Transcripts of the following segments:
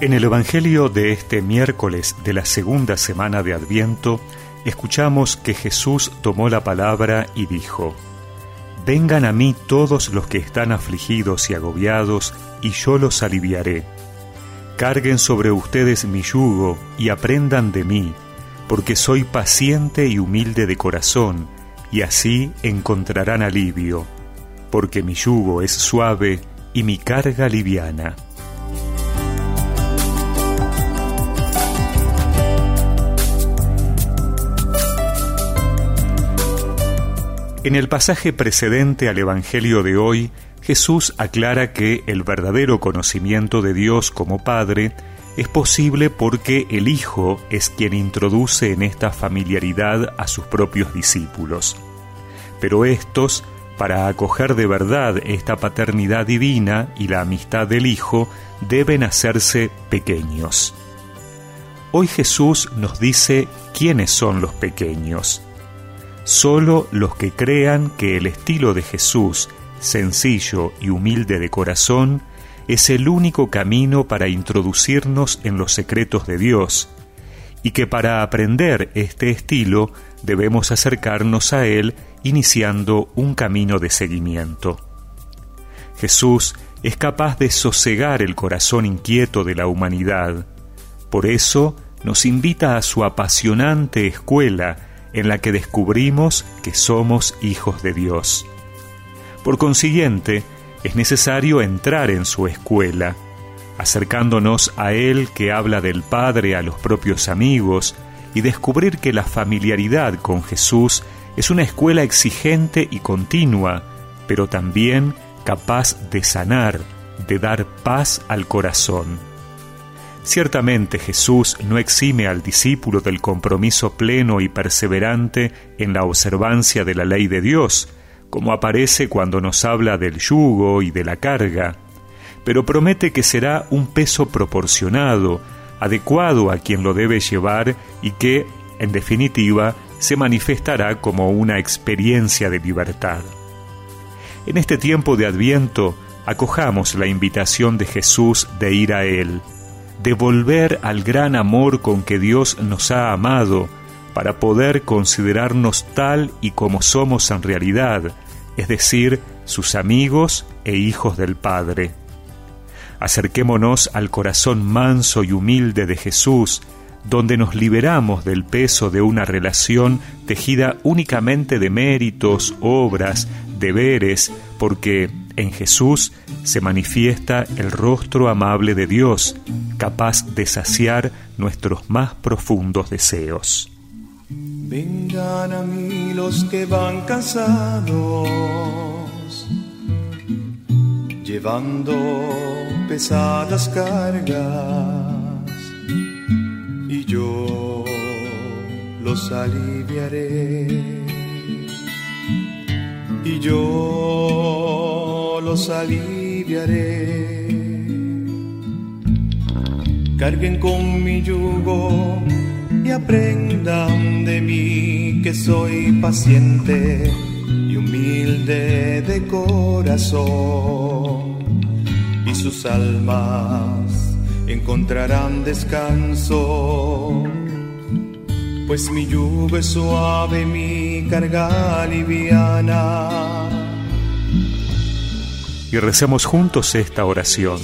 En el Evangelio de este miércoles de la segunda semana de Adviento, escuchamos que Jesús tomó la palabra y dijo, Vengan a mí todos los que están afligidos y agobiados, y yo los aliviaré. Carguen sobre ustedes mi yugo y aprendan de mí, porque soy paciente y humilde de corazón, y así encontrarán alivio, porque mi yugo es suave y mi carga liviana. En el pasaje precedente al Evangelio de hoy, Jesús aclara que el verdadero conocimiento de Dios como Padre es posible porque el Hijo es quien introduce en esta familiaridad a sus propios discípulos. Pero estos, para acoger de verdad esta paternidad divina y la amistad del Hijo, deben hacerse pequeños. Hoy Jesús nos dice quiénes son los pequeños Solo los que crean que el estilo de Jesús, sencillo y humilde de corazón, es el único camino para introducirnos en los secretos de Dios, y que para aprender este estilo debemos acercarnos a Él iniciando un camino de seguimiento. Jesús es capaz de sosegar el corazón inquieto de la humanidad. Por eso nos invita a su apasionante escuela en la que descubrimos que somos hijos de Dios. Por consiguiente, es necesario entrar en su escuela, acercándonos a Él que habla del Padre a los propios amigos y descubrir que la familiaridad con Jesús es una escuela exigente y continua, pero también capaz de sanar, de dar paz al corazón. Ciertamente Jesús no exime al discípulo del compromiso pleno y perseverante en la observancia de la ley de Dios, como aparece cuando nos habla del yugo y de la carga, pero promete que será un peso proporcionado, adecuado a quien lo debe llevar y que, en definitiva, se manifestará como una experiencia de libertad. En este tiempo de Adviento, acojamos la invitación de Jesús de ir a Él, de volver al gran amor con que Dios nos ha amado, para poder considerarnos tal y como somos en realidad, es decir, sus amigos e hijos del Padre. Acerquémonos al corazón manso y humilde de Jesús, donde nos liberamos del peso de una relación tejida únicamente de méritos, obras, deberes, porque en Jesús se manifiesta el rostro amable de Dios, capaz de saciar nuestros más profundos deseos. Vengan a mí los que van cansados, llevando pesadas cargas, y yo los aliviaré. Y yo aliviaré. Carguen con mi yugo y aprendan de mí que soy paciente y humilde de corazón. Y sus almas encontrarán descanso. Pues mi yugo es suave mi carga liviana y recemos juntos esta oración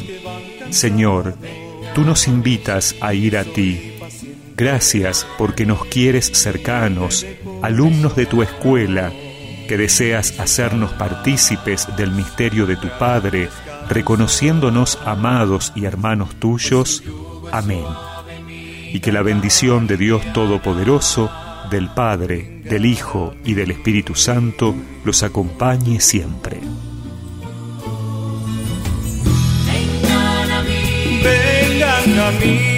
Señor Tú nos invitas a ir a ti. Gracias porque nos quieres cercanos, alumnos de tu escuela, que deseas hacernos partícipes del misterio de tu Padre, reconociéndonos amados y hermanos tuyos. Amén. Y que la bendición de Dios Todopoderoso, del Padre, del Hijo y del Espíritu Santo los acompañe siempre. Vengan a mí.